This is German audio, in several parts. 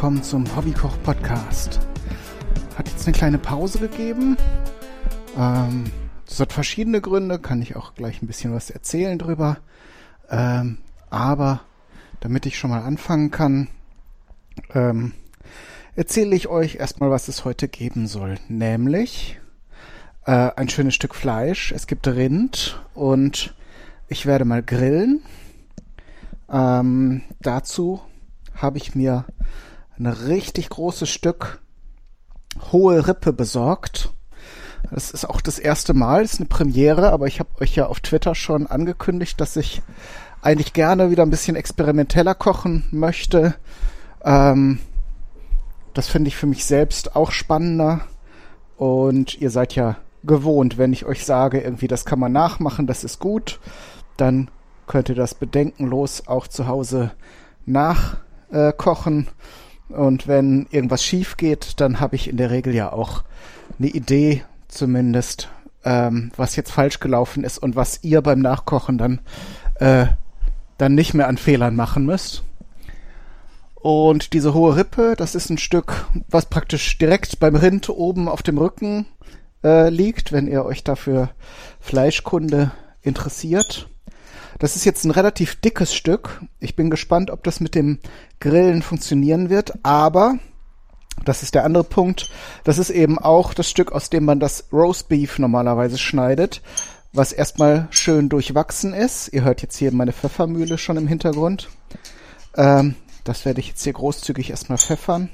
willkommen zum Hobbykoch Podcast. Hat jetzt eine kleine Pause gegeben. Ähm, das hat verschiedene Gründe, kann ich auch gleich ein bisschen was erzählen drüber. Ähm, aber damit ich schon mal anfangen kann, ähm, erzähle ich euch erstmal, was es heute geben soll. Nämlich äh, ein schönes Stück Fleisch. Es gibt Rind und ich werde mal grillen. Ähm, dazu habe ich mir ein richtig großes Stück hohe Rippe besorgt. Das ist auch das erste Mal, das ist eine Premiere, aber ich habe euch ja auf Twitter schon angekündigt, dass ich eigentlich gerne wieder ein bisschen experimenteller kochen möchte. Ähm, das finde ich für mich selbst auch spannender. Und ihr seid ja gewohnt, wenn ich euch sage, irgendwie, das kann man nachmachen, das ist gut, dann könnt ihr das bedenkenlos auch zu Hause nachkochen. Äh, und wenn irgendwas schief geht, dann habe ich in der Regel ja auch eine Idee, zumindest, ähm, was jetzt falsch gelaufen ist und was ihr beim Nachkochen dann, äh, dann nicht mehr an Fehlern machen müsst. Und diese hohe Rippe, das ist ein Stück, was praktisch direkt beim Rind oben auf dem Rücken äh, liegt, wenn ihr euch dafür Fleischkunde interessiert. Das ist jetzt ein relativ dickes Stück. Ich bin gespannt, ob das mit dem Grillen funktionieren wird, aber das ist der andere Punkt. Das ist eben auch das Stück, aus dem man das Roast Beef normalerweise schneidet, was erstmal schön durchwachsen ist. Ihr hört jetzt hier meine Pfeffermühle schon im Hintergrund. Ähm, das werde ich jetzt hier großzügig erstmal pfeffern.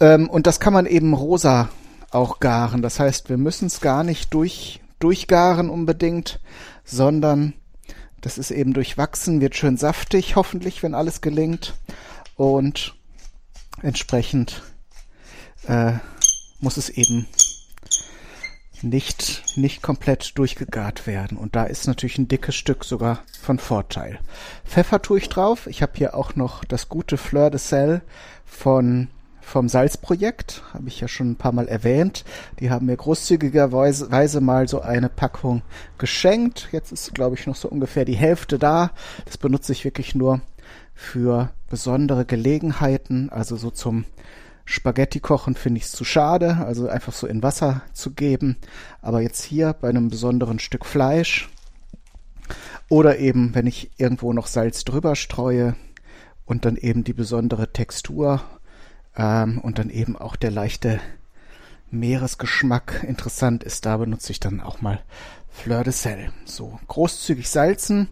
Ähm, und das kann man eben rosa auch garen. Das heißt, wir müssen es gar nicht durch, durchgaren unbedingt, sondern das ist eben durchwachsen, wird schön saftig, hoffentlich, wenn alles gelingt. Und entsprechend äh, muss es eben nicht, nicht komplett durchgegart werden. Und da ist natürlich ein dickes Stück sogar von Vorteil. Pfeffer tue ich drauf. Ich habe hier auch noch das gute Fleur de Sel von vom Salzprojekt, habe ich ja schon ein paar Mal erwähnt. Die haben mir großzügigerweise mal so eine Packung geschenkt. Jetzt ist, glaube ich, noch so ungefähr die Hälfte da. Das benutze ich wirklich nur für besondere Gelegenheiten, also so zum Spaghetti kochen finde ich es zu schade, also einfach so in Wasser zu geben. Aber jetzt hier bei einem besonderen Stück Fleisch oder eben, wenn ich irgendwo noch Salz drüber streue und dann eben die besondere Textur ähm, und dann eben auch der leichte Meeresgeschmack interessant ist, da benutze ich dann auch mal Fleur de Sel. So, großzügig salzen.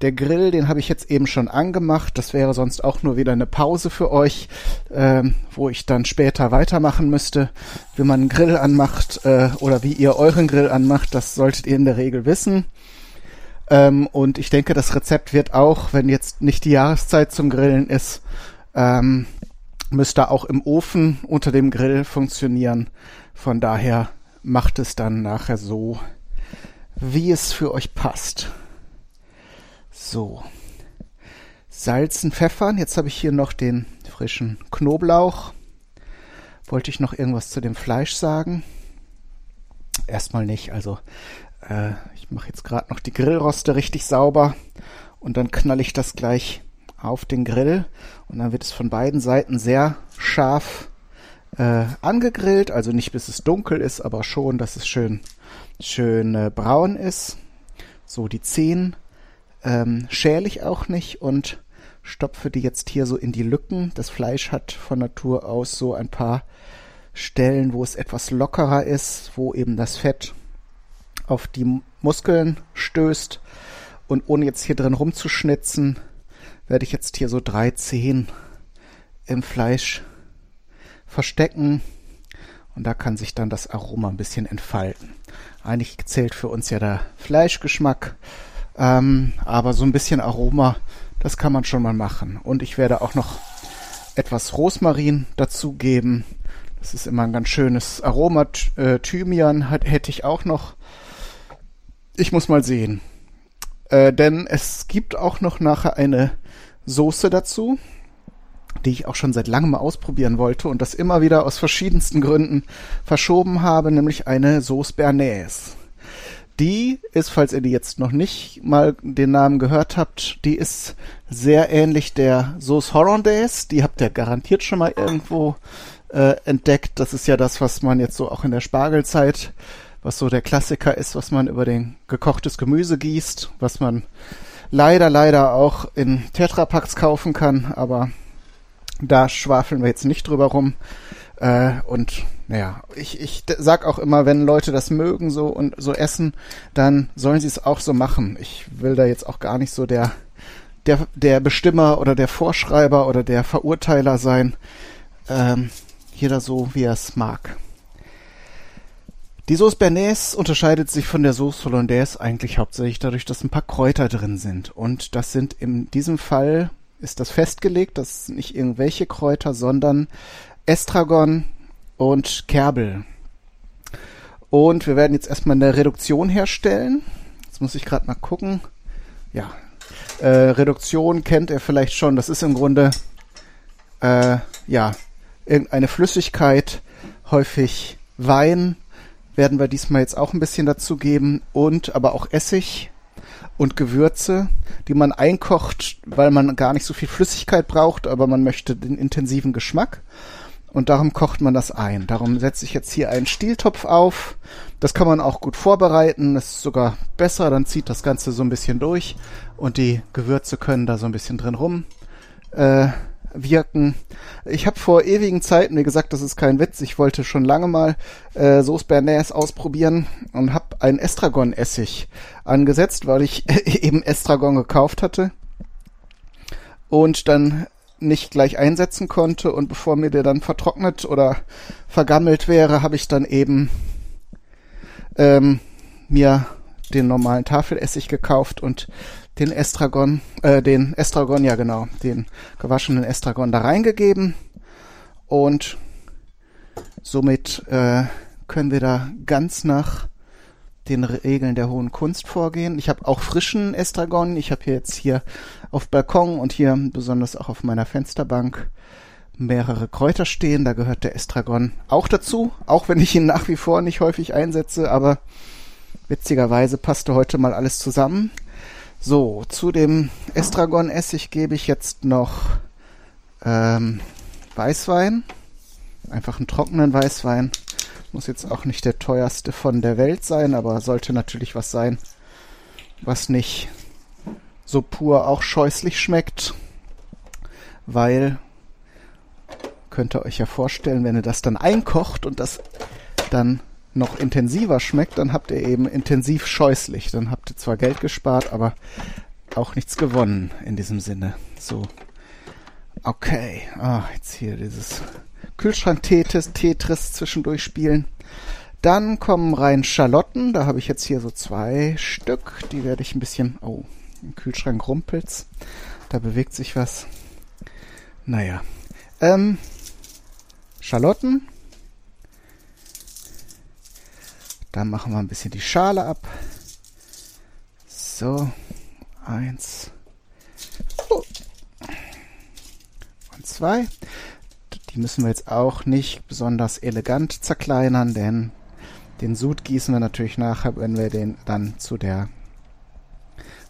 Der Grill, den habe ich jetzt eben schon angemacht. Das wäre sonst auch nur wieder eine Pause für euch, ähm, wo ich dann später weitermachen müsste. Wie man einen Grill anmacht äh, oder wie ihr euren Grill anmacht, das solltet ihr in der Regel wissen. Ähm, und ich denke, das Rezept wird auch, wenn jetzt nicht die Jahreszeit zum Grillen ist, ähm, müsste auch im Ofen unter dem Grill funktionieren. Von daher macht es dann nachher so, wie es für euch passt. So. Salzen, Pfeffern. Jetzt habe ich hier noch den frischen Knoblauch. Wollte ich noch irgendwas zu dem Fleisch sagen? Erstmal nicht. Also äh, ich mache jetzt gerade noch die Grillroste richtig sauber und dann knall ich das gleich auf den Grill und dann wird es von beiden Seiten sehr scharf äh, angegrillt, also nicht bis es dunkel ist, aber schon, dass es schön schön äh, braun ist. So die Zehen ähm, schäle ich auch nicht und stopfe die jetzt hier so in die Lücken. Das Fleisch hat von Natur aus so ein paar Stellen, wo es etwas lockerer ist, wo eben das Fett auf die Muskeln stößt. Und ohne jetzt hier drin rumzuschnitzen, werde ich jetzt hier so drei Zehen im Fleisch verstecken und da kann sich dann das Aroma ein bisschen entfalten. Eigentlich zählt für uns ja der Fleischgeschmack, ähm, aber so ein bisschen Aroma, das kann man schon mal machen. Und ich werde auch noch etwas Rosmarin dazugeben. Das ist immer ein ganz schönes Aroma. Äh, Thymian hat, hätte ich auch noch. Ich muss mal sehen. Äh, denn es gibt auch noch nachher eine Soße dazu, die ich auch schon seit langem mal ausprobieren wollte und das immer wieder aus verschiedensten Gründen verschoben habe, nämlich eine Sauce Bernays. Die ist, falls ihr die jetzt noch nicht mal den Namen gehört habt, die ist sehr ähnlich der Sauce Hollandaise. Die habt ihr garantiert schon mal irgendwo äh, entdeckt. Das ist ja das, was man jetzt so auch in der Spargelzeit, was so der Klassiker ist, was man über den gekochtes Gemüse gießt, was man leider, leider auch in Tetrapacks kaufen kann, aber da schwafeln wir jetzt nicht drüber rum. Äh, und naja, ich, ich sag auch immer, wenn Leute das mögen so und so essen, dann sollen sie es auch so machen. Ich will da jetzt auch gar nicht so der, der, der Bestimmer oder der Vorschreiber oder der Verurteiler sein. Ähm, jeder so, wie er es mag. Die Sauce Bernays unterscheidet sich von der Sauce Hollandaise eigentlich hauptsächlich dadurch, dass ein paar Kräuter drin sind. Und das sind in diesem Fall, ist das festgelegt, das sind nicht irgendwelche Kräuter, sondern Estragon, und Kerbel. Und wir werden jetzt erstmal eine Reduktion herstellen. Jetzt muss ich gerade mal gucken. Ja, äh, Reduktion kennt ihr vielleicht schon. Das ist im Grunde äh, ja irgendeine Flüssigkeit, häufig Wein. Werden wir diesmal jetzt auch ein bisschen dazu geben und aber auch Essig und Gewürze, die man einkocht, weil man gar nicht so viel Flüssigkeit braucht, aber man möchte den intensiven Geschmack und darum kocht man das ein. Darum setze ich jetzt hier einen Stieltopf auf. Das kann man auch gut vorbereiten. Das ist sogar besser. Dann zieht das Ganze so ein bisschen durch und die Gewürze können da so ein bisschen drin rum äh, wirken. Ich habe vor ewigen Zeiten, wie gesagt, das ist kein Witz, ich wollte schon lange mal äh, Sauce Bernays ausprobieren und habe einen Estragon-Essig angesetzt, weil ich eben Estragon gekauft hatte. Und dann nicht gleich einsetzen konnte und bevor mir der dann vertrocknet oder vergammelt wäre, habe ich dann eben ähm, mir den normalen Tafelessig gekauft und den Estragon, äh, den Estragon, ja genau, den gewaschenen Estragon da reingegeben und somit äh, können wir da ganz nach den Regeln der hohen Kunst vorgehen. Ich habe auch frischen Estragon. Ich habe hier jetzt hier auf Balkon und hier besonders auch auf meiner Fensterbank mehrere Kräuter stehen. Da gehört der Estragon auch dazu, auch wenn ich ihn nach wie vor nicht häufig einsetze, aber witzigerweise passte heute mal alles zusammen. So, zu dem Estragon-Essig gebe ich jetzt noch ähm, Weißwein, einfach einen trockenen Weißwein. Muss jetzt auch nicht der teuerste von der Welt sein, aber sollte natürlich was sein, was nicht so pur auch scheußlich schmeckt, weil könnt ihr euch ja vorstellen, wenn ihr das dann einkocht und das dann noch intensiver schmeckt, dann habt ihr eben intensiv scheußlich. Dann habt ihr zwar Geld gespart, aber auch nichts gewonnen in diesem Sinne. So. Okay. Ah, jetzt hier dieses Kühlschrank-Tetris Tetris zwischendurch spielen. Dann kommen rein Schalotten. Da habe ich jetzt hier so zwei Stück. Die werde ich ein bisschen... Oh, im Kühlschrank rumpelt's. Da bewegt sich was. Naja. Ähm, Schalotten. Dann machen wir ein bisschen die Schale ab. So. Eins. Und zwei. Die müssen wir jetzt auch nicht besonders elegant zerkleinern, denn den Sud gießen wir natürlich nachher, wenn wir den dann zu der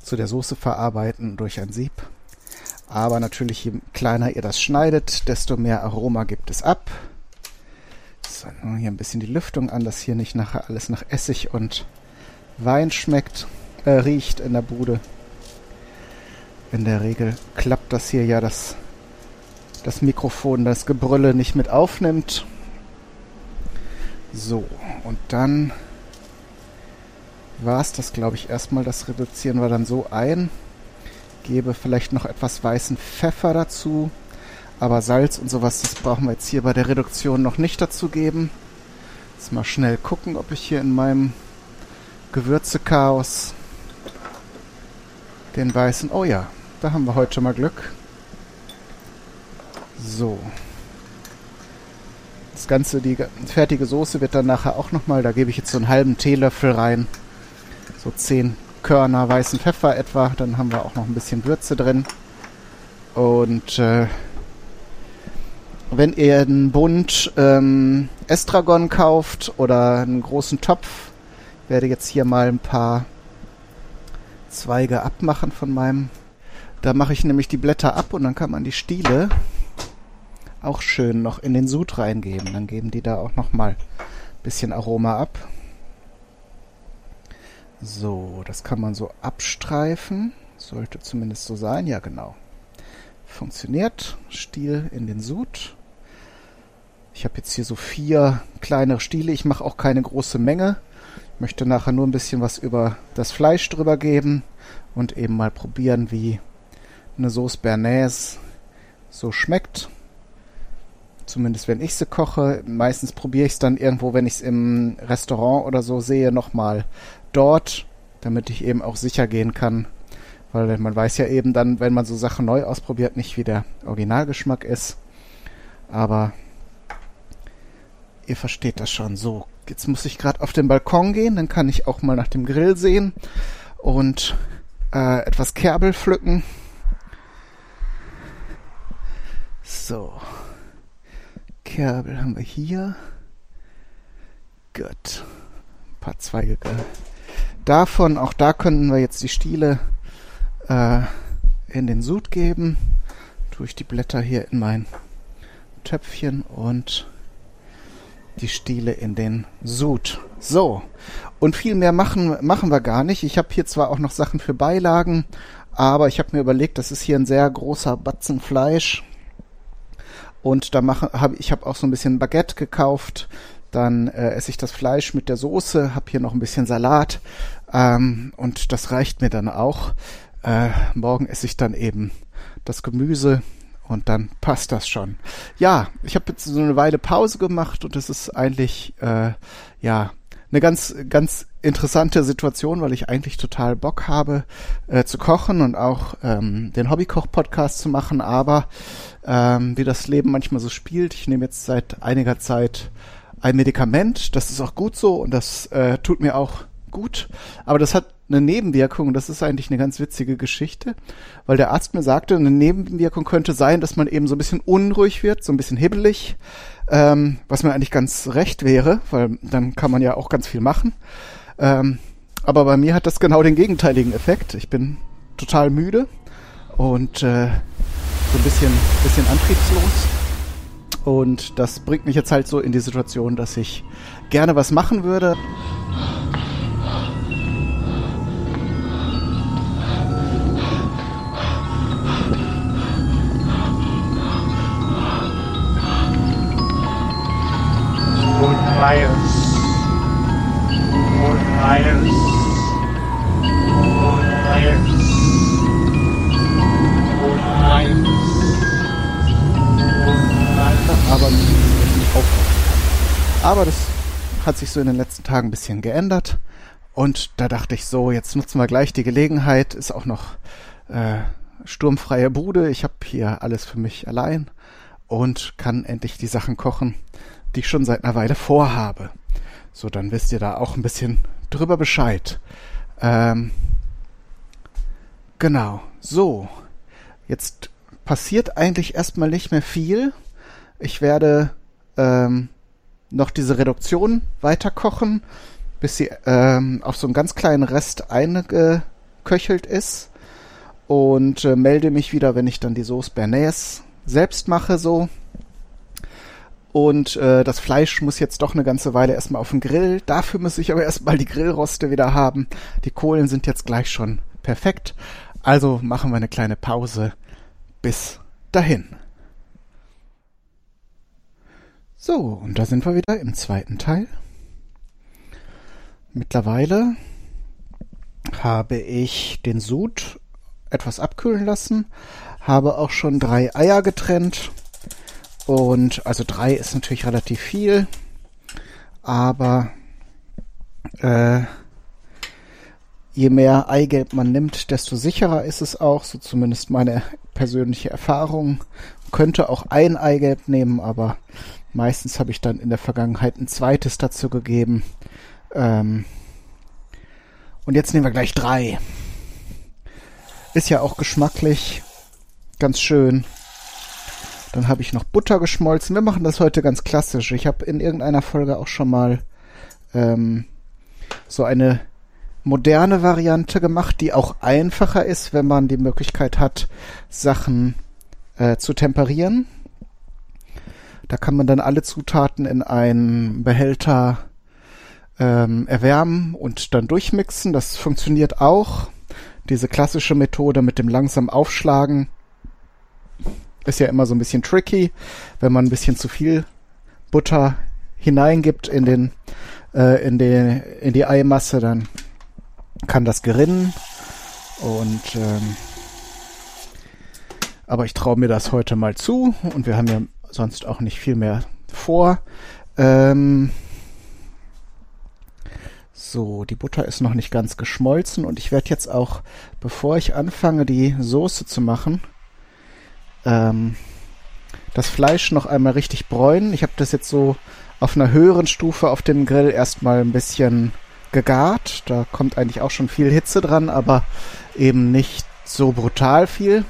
zu der Soße verarbeiten durch ein Sieb. Aber natürlich, je kleiner ihr das schneidet, desto mehr Aroma gibt es ab. So, hier ein bisschen die Lüftung an, dass hier nicht nachher alles nach Essig und Wein schmeckt, äh, riecht in der Bude. In der Regel klappt das hier ja das das Mikrofon das Gebrülle nicht mit aufnimmt. So, und dann war es das, glaube ich, erstmal. Das reduzieren wir dann so ein. Gebe vielleicht noch etwas weißen Pfeffer dazu. Aber Salz und sowas, das brauchen wir jetzt hier bei der Reduktion noch nicht dazu geben. Jetzt mal schnell gucken, ob ich hier in meinem Gewürzechaos den weißen... Oh ja, da haben wir heute mal Glück. So. Das Ganze, die fertige Soße wird dann nachher auch nochmal, da gebe ich jetzt so einen halben Teelöffel rein. So 10 Körner weißen Pfeffer etwa. Dann haben wir auch noch ein bisschen Würze drin. Und äh, wenn ihr einen Bund ähm, Estragon kauft oder einen großen Topf, werde jetzt hier mal ein paar Zweige abmachen von meinem. Da mache ich nämlich die Blätter ab und dann kann man die Stiele auch schön noch in den Sud reingeben. Dann geben die da auch noch mal ein bisschen Aroma ab. So, das kann man so abstreifen. Sollte zumindest so sein. Ja, genau. Funktioniert. Stiel in den Sud. Ich habe jetzt hier so vier kleinere Stiele. Ich mache auch keine große Menge. Ich möchte nachher nur ein bisschen was über das Fleisch drüber geben und eben mal probieren, wie eine Sauce Bernays so schmeckt. Zumindest wenn ich sie koche. Meistens probiere ich es dann irgendwo, wenn ich es im Restaurant oder so sehe, nochmal dort, damit ich eben auch sicher gehen kann. Weil man weiß ja eben dann, wenn man so Sachen neu ausprobiert, nicht wie der Originalgeschmack ist. Aber ihr versteht das schon. So, jetzt muss ich gerade auf den Balkon gehen, dann kann ich auch mal nach dem Grill sehen und äh, etwas Kerbel pflücken. So. Kerbel haben wir hier. Gut. Ein paar Zweige davon. Auch da könnten wir jetzt die Stiele äh, in den Sud geben. Tue ich die Blätter hier in mein Töpfchen und die Stiele in den Sud. So. Und viel mehr machen, machen wir gar nicht. Ich habe hier zwar auch noch Sachen für Beilagen, aber ich habe mir überlegt, das ist hier ein sehr großer Batzen Fleisch. Und da mache habe ich habe auch so ein bisschen Baguette gekauft. Dann äh, esse ich das Fleisch mit der Soße, habe hier noch ein bisschen Salat ähm, und das reicht mir dann auch. Äh, morgen esse ich dann eben das Gemüse und dann passt das schon. Ja, ich habe jetzt so eine Weile Pause gemacht und es ist eigentlich äh, ja eine ganz ganz interessante Situation, weil ich eigentlich total Bock habe äh, zu kochen und auch ähm, den Hobbykoch-Podcast zu machen, aber ähm, wie das Leben manchmal so spielt, ich nehme jetzt seit einiger Zeit ein Medikament, das ist auch gut so und das äh, tut mir auch gut, aber das hat eine Nebenwirkung, das ist eigentlich eine ganz witzige Geschichte, weil der Arzt mir sagte, eine Nebenwirkung könnte sein, dass man eben so ein bisschen unruhig wird, so ein bisschen hibbelig, ähm, was mir eigentlich ganz recht wäre, weil dann kann man ja auch ganz viel machen. Ähm, aber bei mir hat das genau den gegenteiligen Effekt. Ich bin total müde und äh, so ein bisschen, bisschen antriebslos. Und das bringt mich jetzt halt so in die Situation, dass ich gerne was machen würde. Myers. Fort Myers. Fort Myers. Fort Myers. aber. Aber das hat sich so in den letzten Tagen ein bisschen geändert. Und da dachte ich so, jetzt nutzen wir gleich die Gelegenheit. Ist auch noch äh, sturmfreie Bude. Ich habe hier alles für mich allein und kann endlich die Sachen kochen, die ich schon seit einer Weile vorhabe. So, dann wisst ihr da auch ein bisschen drüber Bescheid. Ähm, genau, so. Jetzt passiert eigentlich erstmal nicht mehr viel. Ich werde ähm, noch diese Reduktion weiter kochen, bis sie ähm, auf so einen ganz kleinen Rest eingeköchelt ist. Und äh, melde mich wieder, wenn ich dann die Sauce Bernays selbst mache, so. Und äh, das Fleisch muss jetzt doch eine ganze Weile erstmal auf den Grill. Dafür muss ich aber erstmal die Grillroste wieder haben. Die Kohlen sind jetzt gleich schon perfekt. Also machen wir eine kleine Pause. Bis dahin. So, und da sind wir wieder im zweiten Teil. Mittlerweile habe ich den Sud etwas abkühlen lassen, habe auch schon drei Eier getrennt und also drei ist natürlich relativ viel, aber äh, je mehr Eigelb man nimmt, desto sicherer ist es auch, so zumindest meine persönliche Erfahrung. Könnte auch ein Eigelb nehmen, aber meistens habe ich dann in der Vergangenheit ein zweites dazu gegeben. Ähm und jetzt nehmen wir gleich drei. Ist ja auch geschmacklich ganz schön. Dann habe ich noch Butter geschmolzen. Wir machen das heute ganz klassisch. Ich habe in irgendeiner Folge auch schon mal ähm, so eine moderne Variante gemacht, die auch einfacher ist, wenn man die Möglichkeit hat, Sachen äh, zu temperieren. Da kann man dann alle Zutaten in einen Behälter ähm, erwärmen und dann durchmixen. Das funktioniert auch. Diese klassische Methode mit dem langsam Aufschlagen ist ja immer so ein bisschen tricky, wenn man ein bisschen zu viel Butter hineingibt in den äh, in die in die Eimasse, dann kann das gerinnen und ähm, aber ich traue mir das heute mal zu und wir haben ja sonst auch nicht viel mehr vor. Ähm, so, die Butter ist noch nicht ganz geschmolzen und ich werde jetzt auch, bevor ich anfange, die Soße zu machen, ähm, das Fleisch noch einmal richtig bräunen. Ich habe das jetzt so auf einer höheren Stufe auf dem Grill erstmal ein bisschen gegart. Da kommt eigentlich auch schon viel Hitze dran, aber eben nicht so brutal viel.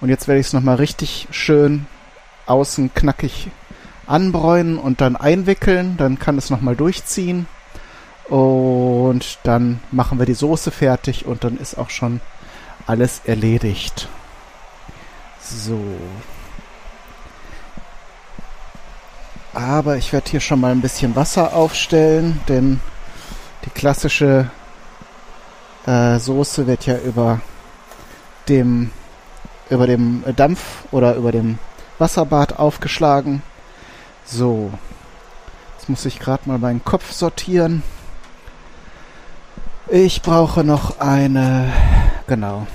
Und jetzt werde ich es nochmal richtig schön außen knackig anbräunen und dann einwickeln. Dann kann es nochmal durchziehen. Und dann machen wir die Soße fertig und dann ist auch schon alles erledigt. So. Aber ich werde hier schon mal ein bisschen Wasser aufstellen, denn die klassische äh, Soße wird ja über dem über dem Dampf oder über dem Wasserbad aufgeschlagen. So. Jetzt muss ich gerade mal meinen Kopf sortieren. Ich brauche noch eine, genau,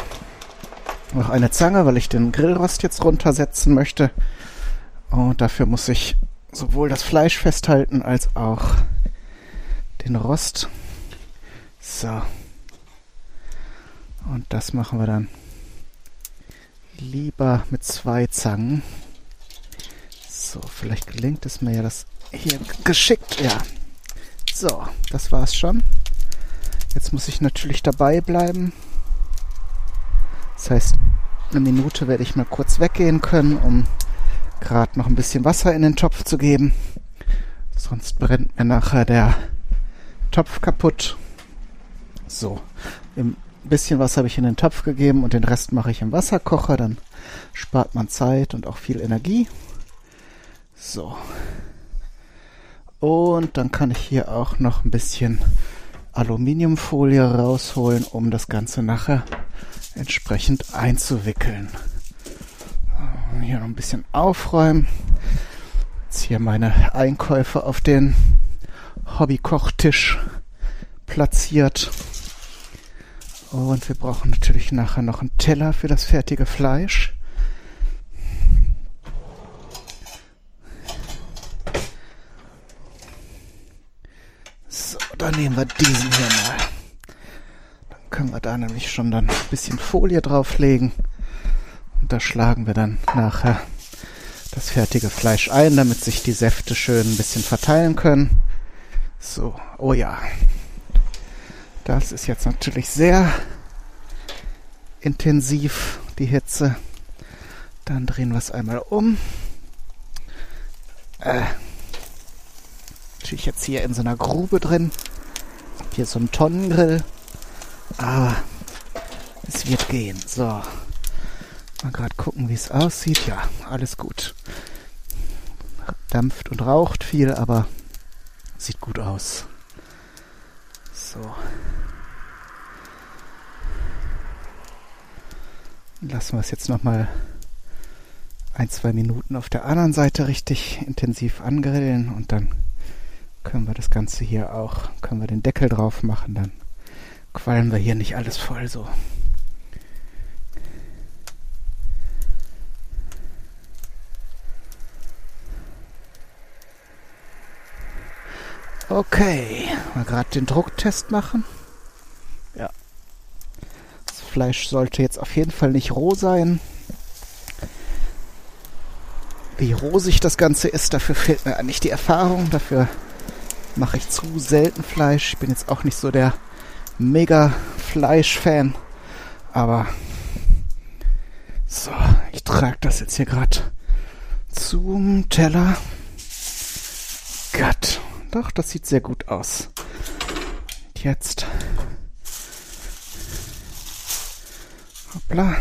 noch eine Zange, weil ich den Grillrost jetzt runtersetzen möchte. Und dafür muss ich sowohl das Fleisch festhalten als auch den Rost. So. Und das machen wir dann lieber mit zwei Zangen. So, vielleicht gelingt es mir ja das hier geschickt. Ja. So, das war's schon. Jetzt muss ich natürlich dabei bleiben. Das heißt, eine Minute werde ich mal kurz weggehen können, um gerade noch ein bisschen Wasser in den Topf zu geben. Sonst brennt mir nachher der Topf kaputt. So, ein bisschen Wasser habe ich in den Topf gegeben und den Rest mache ich im Wasserkocher. Dann spart man Zeit und auch viel Energie. So. Und dann kann ich hier auch noch ein bisschen Aluminiumfolie rausholen, um das Ganze nachher entsprechend einzuwickeln. Hier noch ein bisschen aufräumen. Jetzt hier meine Einkäufe auf den Hobbykochtisch platziert. Und wir brauchen natürlich nachher noch einen Teller für das fertige Fleisch. dann nehmen wir diesen hier mal. Können wir da nämlich schon dann ein bisschen Folie drauflegen. Und da schlagen wir dann nachher das fertige Fleisch ein, damit sich die Säfte schön ein bisschen verteilen können. So, oh ja. Das ist jetzt natürlich sehr intensiv, die Hitze. Dann drehen wir es einmal um. Äh, natürlich jetzt hier in so einer Grube drin. Hier so ein Tonnengrill. Aber es wird gehen. So. Mal gerade gucken, wie es aussieht. Ja, alles gut. Dampft und raucht viel, aber sieht gut aus. So. Lassen wir es jetzt nochmal ein, zwei Minuten auf der anderen Seite richtig intensiv angrillen und dann können wir das Ganze hier auch, können wir den Deckel drauf machen, dann qualmen wir hier nicht alles voll so. Okay, mal gerade den Drucktest machen. Ja. Das Fleisch sollte jetzt auf jeden Fall nicht roh sein. Wie rosig das Ganze ist, dafür fehlt mir eigentlich die Erfahrung. Dafür mache ich zu selten Fleisch. Ich bin jetzt auch nicht so der mega Fleisch-Fan. Aber so, ich trage das jetzt hier gerade zum Teller. Gott, doch, das sieht sehr gut aus. jetzt. Hoppla.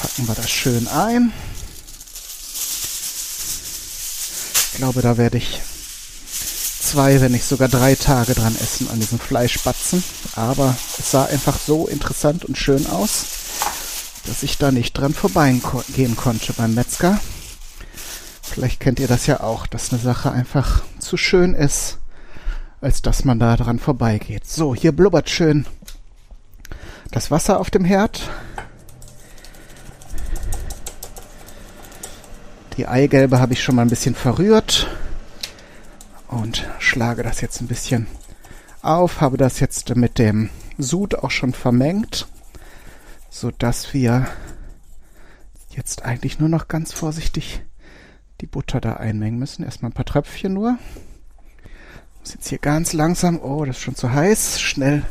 Packen wir das schön ein. Glaube, da werde ich zwei, wenn nicht sogar drei Tage dran essen an diesem Fleischbatzen. Aber es sah einfach so interessant und schön aus, dass ich da nicht dran vorbeigehen konnte beim Metzger. Vielleicht kennt ihr das ja auch, dass eine Sache einfach zu schön ist, als dass man da dran vorbeigeht. So, hier blubbert schön das Wasser auf dem Herd. Die Eigelbe habe ich schon mal ein bisschen verrührt und schlage das jetzt ein bisschen auf, habe das jetzt mit dem Sud auch schon vermengt, so dass wir jetzt eigentlich nur noch ganz vorsichtig die Butter da einmengen müssen. Erstmal ein paar Tröpfchen nur. Muss jetzt hier ganz langsam, oh, das ist schon zu heiß, schnell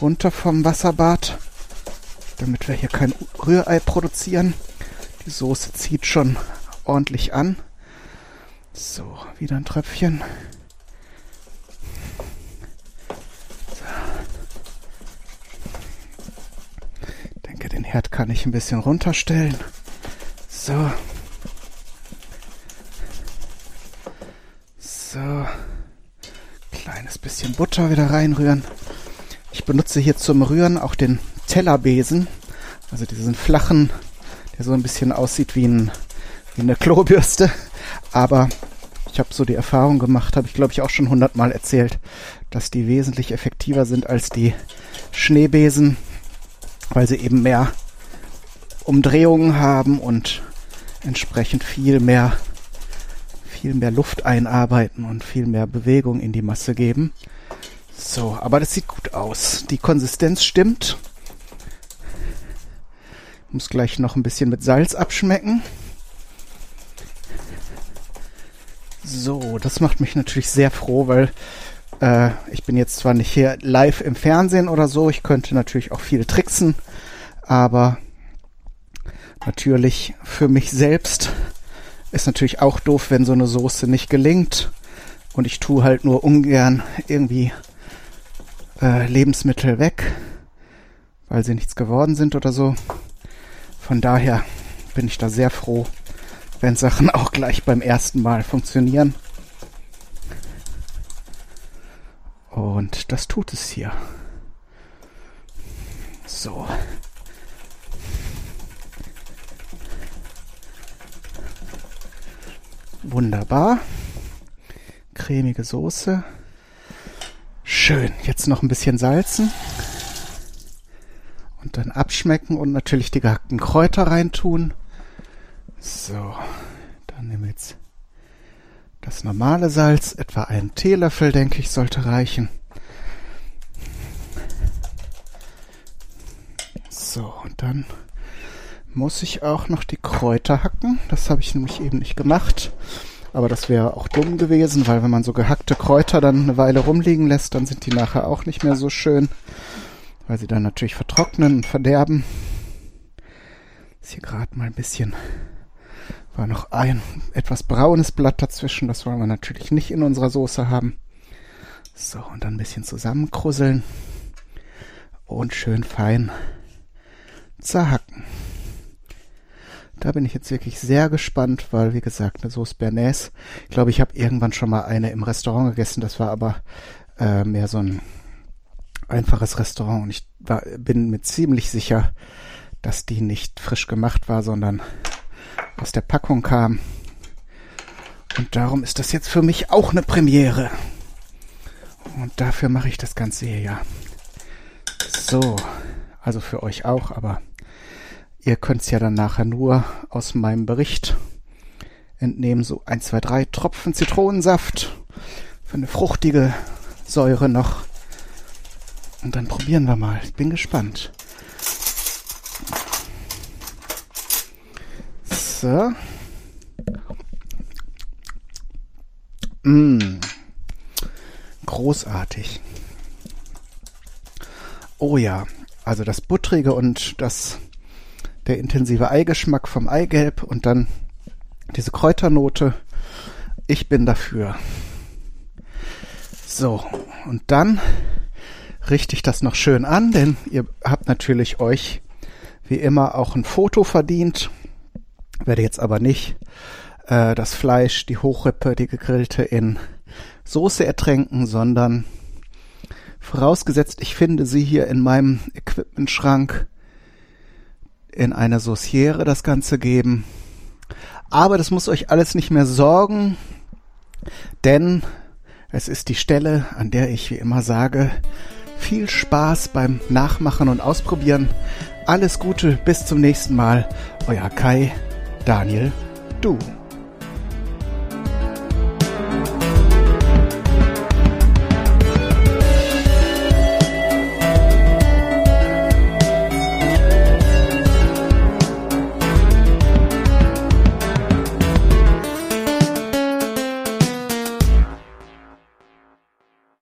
runter vom Wasserbad, damit wir hier kein Rührei produzieren. Die Soße zieht schon ordentlich an. So, wieder ein Tröpfchen. So. Ich denke, den Herd kann ich ein bisschen runterstellen. So. So. Kleines bisschen Butter wieder reinrühren. Ich benutze hier zum Rühren auch den Tellerbesen. Also diesen flachen, der so ein bisschen aussieht wie, ein, wie eine Klobürste. Aber ich habe so die Erfahrung gemacht, habe ich glaube ich auch schon hundertmal erzählt, dass die wesentlich effektiver sind als die Schneebesen, weil sie eben mehr Umdrehungen haben und entsprechend viel mehr viel mehr Luft einarbeiten und viel mehr Bewegung in die Masse geben. So, aber das sieht gut aus. Die Konsistenz stimmt. Ich muss gleich noch ein bisschen mit Salz abschmecken. So, das macht mich natürlich sehr froh, weil äh, ich bin jetzt zwar nicht hier live im Fernsehen oder so, ich könnte natürlich auch viel tricksen, aber natürlich für mich selbst ist natürlich auch doof, wenn so eine Soße nicht gelingt. Und ich tue halt nur ungern irgendwie äh, Lebensmittel weg, weil sie nichts geworden sind oder so. Von daher bin ich da sehr froh, wenn Sachen auch gleich beim ersten Mal funktionieren. Und das tut es hier. So. Wunderbar. Cremige Soße. Schön. Jetzt noch ein bisschen salzen. Und dann abschmecken und natürlich die gehackten Kräuter reintun. So. Dann nehmen wir jetzt das normale Salz. Etwa einen Teelöffel, denke ich, sollte reichen. So, und dann muss ich auch noch die Kräuter hacken. Das habe ich nämlich eben nicht gemacht. Aber das wäre auch dumm gewesen, weil wenn man so gehackte Kräuter dann eine Weile rumliegen lässt, dann sind die nachher auch nicht mehr so schön, weil sie dann natürlich vertrocknen und verderben. Ist hier gerade mal ein bisschen, war noch ein etwas braunes Blatt dazwischen, das wollen wir natürlich nicht in unserer Soße haben. So, und dann ein bisschen zusammenkrusseln und schön fein zerhacken. Da bin ich jetzt wirklich sehr gespannt, weil, wie gesagt, eine Sauce Bernays, ich glaube, ich habe irgendwann schon mal eine im Restaurant gegessen, das war aber äh, mehr so ein einfaches Restaurant und ich war, bin mir ziemlich sicher, dass die nicht frisch gemacht war, sondern aus der Packung kam. Und darum ist das jetzt für mich auch eine Premiere. Und dafür mache ich das Ganze hier ja. So, also für euch auch, aber Ihr könnt es ja dann nachher nur aus meinem Bericht entnehmen. So ein, zwei, drei Tropfen Zitronensaft für eine fruchtige Säure noch. Und dann probieren wir mal. Ich bin gespannt. So. Mmh. Großartig. Oh ja, also das Buttrige und das der intensive Eigeschmack vom Eigelb und dann diese Kräuternote. Ich bin dafür. So, und dann richte ich das noch schön an, denn ihr habt natürlich euch wie immer auch ein Foto verdient. Werde jetzt aber nicht äh, das Fleisch, die Hochrippe, die gegrillte in Soße ertränken, sondern vorausgesetzt, ich finde sie hier in meinem Equipmentschrank in eine Sauciere das Ganze geben. Aber das muss euch alles nicht mehr sorgen, denn es ist die Stelle, an der ich wie immer sage, viel Spaß beim Nachmachen und Ausprobieren. Alles Gute, bis zum nächsten Mal. Euer Kai, Daniel, du.